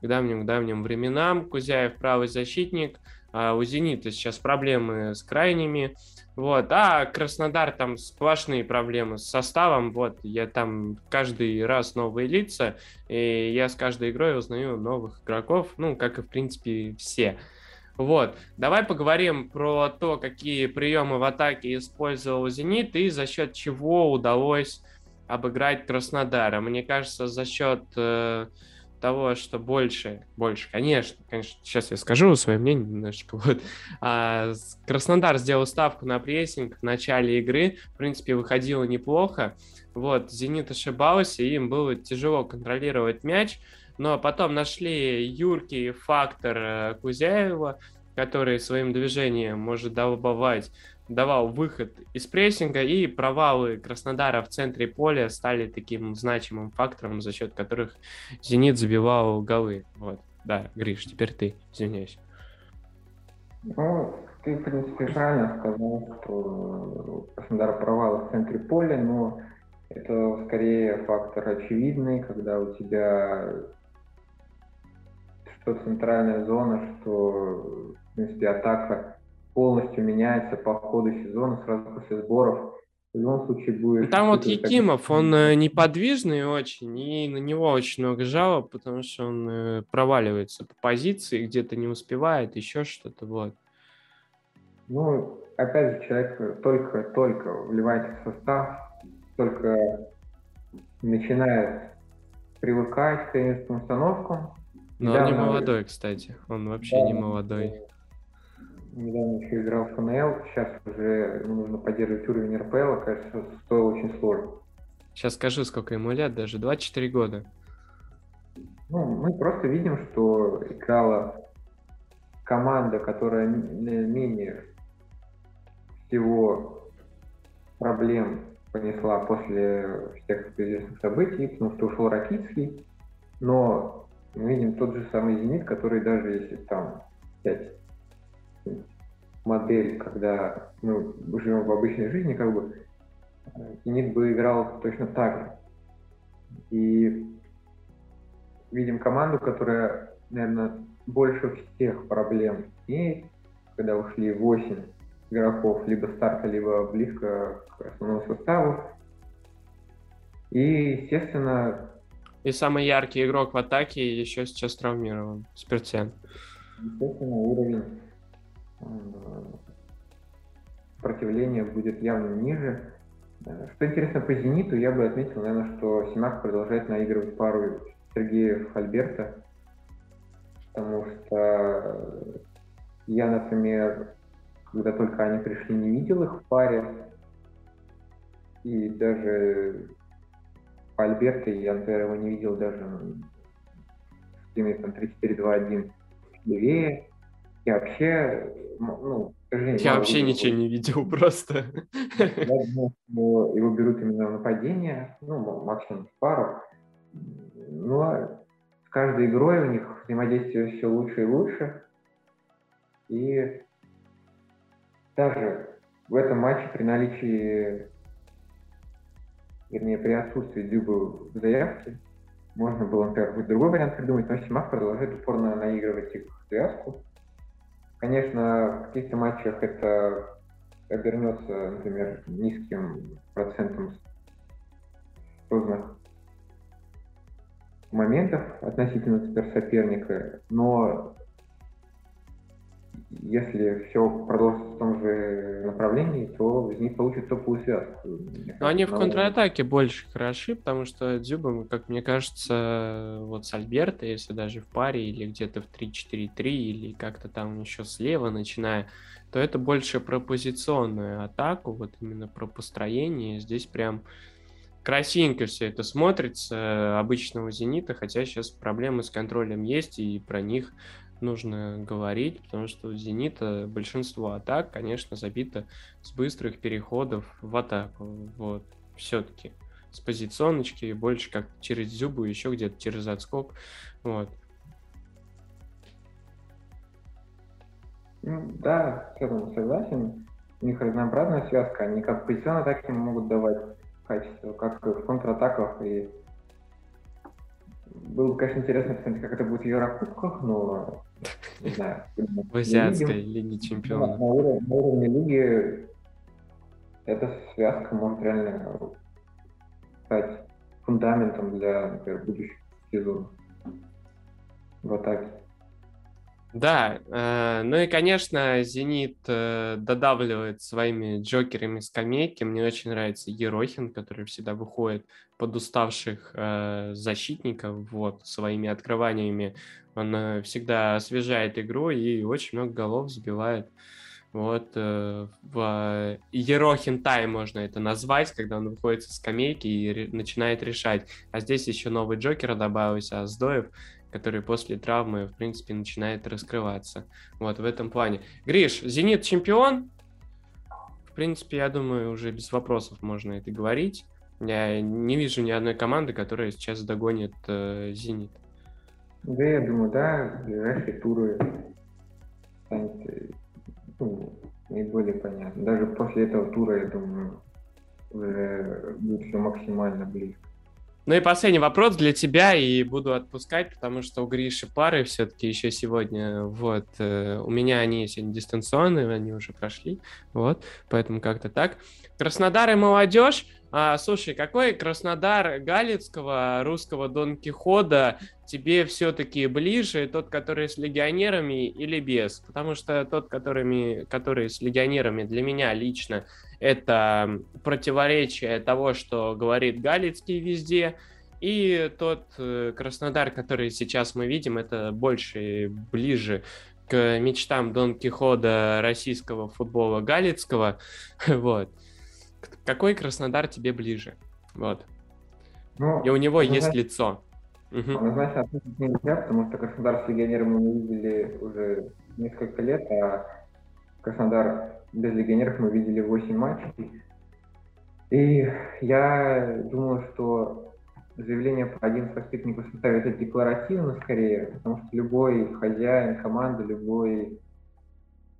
к давним-давним временам. Кузяев правый защитник – а у «Зенита» сейчас проблемы с крайними, вот, а Краснодар там сплошные проблемы с составом, вот, я там каждый раз новые лица, и я с каждой игрой узнаю новых игроков, ну, как и, в принципе, все. Вот, давай поговорим про то, какие приемы в атаке использовал «Зенит» и за счет чего удалось обыграть Краснодара. Мне кажется, за счет э, того, что больше, больше, конечно, конечно, сейчас я скажу свое мнение немножечко, вот, а, Краснодар сделал ставку на прессинг в начале игры, в принципе, выходило неплохо, вот, Зенит ошибался, им было тяжело контролировать мяч, но потом нашли юркий фактор э, Кузяева, который своим движением может долбовать давал выход из прессинга, и провалы Краснодара в центре поля стали таким значимым фактором, за счет которых «Зенит» забивал голы. Вот, да, Гриш, теперь ты, извиняюсь. Ну, ты, в принципе, правильно сказал, что Краснодар провал в центре поля, но это скорее фактор очевидный, когда у тебя что центральная зона, что, в принципе, атака полностью меняется по ходу сезона, сразу после сборов. В любом случае будет... Там вот Якимов, он э, неподвижный очень, и на него очень много жалоб, потому что он э, проваливается по позиции, где-то не успевает, еще что-то, вот. Ну, опять же, человек только-только вливается в состав, только начинает привыкать к тренерским установкам. Но он не молодой, кстати, он вообще да, не молодой недавно еще играл в ФНЛ, сейчас уже нужно поддерживать уровень РПЛ, кажется, стоило очень сложно. Сейчас скажу, сколько ему лет, даже 24 года. Ну, мы просто видим, что играла команда, которая менее всего проблем понесла после всех известных событий, потому что ушел Ракицкий, но мы видим тот же самый «Зенит», который даже если там взять модель, когда мы живем в обычной жизни, как бы Зенит бы играл точно так же. И видим команду, которая, наверное, больше всех проблем имеет, когда ушли 8 игроков либо старта, либо близко к основному составу. И, естественно... И самый яркий игрок в атаке еще сейчас травмирован, Спиртсен. Естественно, уровень сопротивление будет явно ниже. Что интересно по «Зениту», я бы отметил, наверное, что Симак продолжает наигрывать пару Сергеев-Альберта, потому что я, например, когда только они пришли, не видел их в паре, и даже по Альберто я, например, его не видел даже в теме там 3-4-2-1 левее. И вообще, ну, я вообще ничего не видел просто. Я думаю, что его берут именно в нападение, ну, максимум пару. Но с каждой игрой у них взаимодействие все лучше и лучше. И даже в этом матче при наличии, вернее, при отсутствии Дюба в заявке, можно было, например, другой вариант придумать, но Симах продолжает упорно наигрывать их связку. Конечно, в каких-то матчах это обернется, например, низким процентом созданных моментов относительно соперника, но если все продолжится в том же направлении, то из них получит топовую связку. Но они в контратаке больше хороши, потому что Дзюба, как мне кажется, вот с Альберто, если даже в паре или где-то в 3-4-3 или как-то там еще слева начиная, то это больше про позиционную атаку, вот именно про построение. Здесь прям красивенько все это смотрится обычного «Зенита», хотя сейчас проблемы с контролем есть, и про них нужно говорить, потому что у «Зенита» большинство атак, конечно, забито с быстрых переходов в атаку. Вот, все-таки с позиционочки, больше как через зубы, еще где-то через отскок. Вот. Ну, да, в целом согласен. У них разнообразная связка, они как позиционно атаки могут давать качество, как в контратаках. И было бы, конечно, интересно посмотреть, как это будет в Еврокубках, но знаю. В Азиатской Лиге Чемпионов. На, уровне, на уровне лиги эта связка может реально стать фундаментом для, например, будущих сезонов в атаке. Да, э, ну и, конечно, «Зенит» э, додавливает своими джокерами скамейки. Мне очень нравится Ерохин, который всегда выходит под уставших э, защитников, вот, своими открываниями. Он э, всегда освежает игру и очень много голов забивает. Вот, э, в Ерохин тайм можно это назвать, когда он выходит со скамейки и начинает решать. А здесь еще новый Джокер добавился, Аздоев который после травмы, в принципе, начинает раскрываться. Вот в этом плане. Гриш, Зенит чемпион? В принципе, я думаю, уже без вопросов можно это говорить. Я не вижу ни одной команды, которая сейчас догонит э, Зенит. Да, я думаю, да, ближайшие туры станет ну, наиболее понятно. Даже после этого тура, я думаю, уже будет все максимально близко. Ну и последний вопрос для тебя, и буду отпускать, потому что у Гриши пары все-таки еще сегодня, вот, э, у меня они сегодня дистанционные, они уже прошли, вот, поэтому как-то так. Краснодар и молодежь, а, слушай, какой Краснодар Галицкого, русского Дон Кихота тебе все-таки ближе, тот, который с легионерами или без? Потому что тот, которыми, который с легионерами для меня лично это противоречие того, что говорит Галицкий везде, и тот э, Краснодар, который сейчас мы видим, это больше ближе к мечтам Дон Кихота российского футбола Галицкого. Вот. Какой Краснодар тебе ближе? Вот. Ну, и у него есть лицо. Однозначно ответить нельзя, потому что Краснодар с легионером мы видели уже несколько лет, а Краснодар без легионеров мы видели 8 матчей. И я думаю, что заявление по один воспитаннику составе это декларативно скорее, потому что любой хозяин команды, любой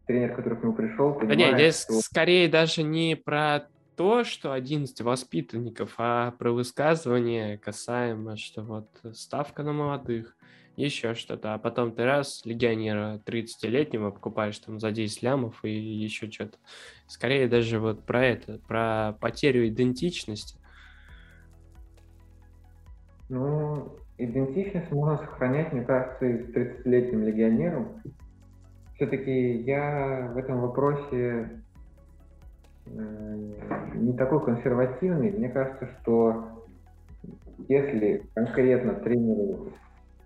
тренер, который к нему пришел, понимает, да нет, здесь что... скорее даже не про то, что 11 воспитанников, а про высказывание касаемо, что вот ставка на молодых, еще что-то, а потом ты раз легионера 30-летнего покупаешь там за 10 лямов и еще что-то. Скорее даже вот про это, про потерю идентичности. Ну, идентичность можно сохранять, мне кажется, и с 30-летним легионером. Все-таки я в этом вопросе не такой консервативный. Мне кажется, что если конкретно тренеру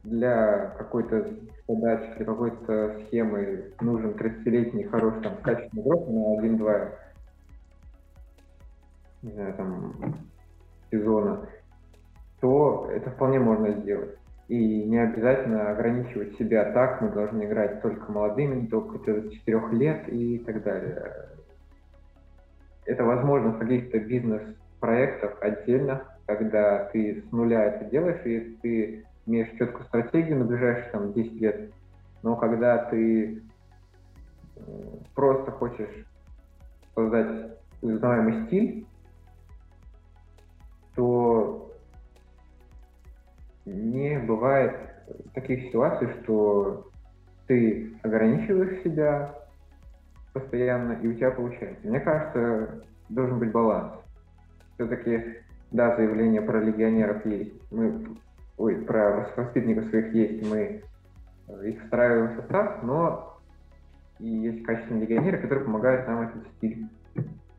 для какой-то задачи, для какой-то схемы нужен 30-летний хороший там качественный игрок на 1-2 не знаю, там, сезона, то это вполне можно сделать. И не обязательно ограничивать себя так, мы должны играть только молодыми, только до 4 лет и так далее это возможно в каких-то бизнес-проектах отдельно, когда ты с нуля это делаешь, и ты имеешь четкую стратегию на ближайшие там, 10 лет. Но когда ты просто хочешь создать узнаваемый стиль, то не бывает таких ситуаций, что ты ограничиваешь себя постоянно, и у тебя получается. Мне кажется, должен быть баланс. Все-таки, да, заявление про легионеров есть. Мы, ой, про воспитанников своих есть, мы э, их встраиваем в состав, но и есть качественные легионеры, которые помогают нам этот стиль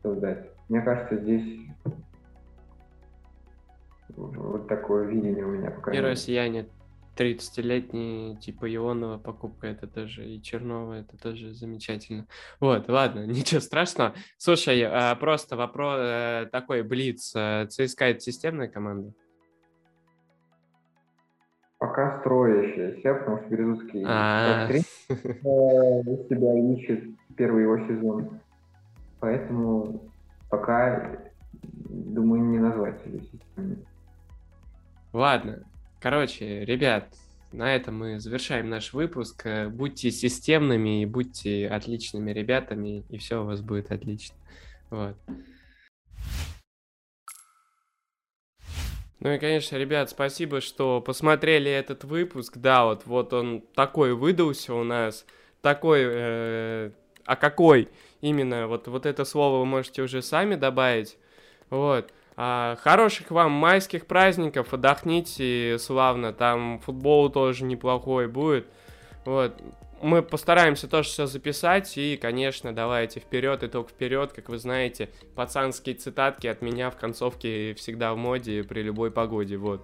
создать. Мне кажется, здесь вот такое видение у меня пока. И россияне 30-летний, типа Ионова покупка, это тоже, и Чернова, это тоже замечательно. Вот, ладно, ничего страшного. Слушай, а, просто вопрос э, такой, Блиц, э, ЦСКА это системная команда? Пока строящаяся, потому что Березутский а. э, себя ищет первый его сезон. Поэтому пока, думаю, не назвать себя системной. Ладно, Короче, ребят, на этом мы завершаем наш выпуск. Э, будьте системными и будьте отличными ребятами, и все у вас будет отлично. Вот. Ну и, конечно, ребят, спасибо, что посмотрели этот выпуск. Да, вот, вот он такой выдался у нас. Такой... Э, а какой? Именно вот, вот это слово вы можете уже сами добавить. Вот. А, хороших вам майских праздников, отдохните славно, там футбол тоже неплохой будет. Вот. Мы постараемся тоже все записать, и, конечно, давайте вперед, итог вперед, как вы знаете, пацанские цитатки от меня в концовке всегда в моде при любой погоде, вот.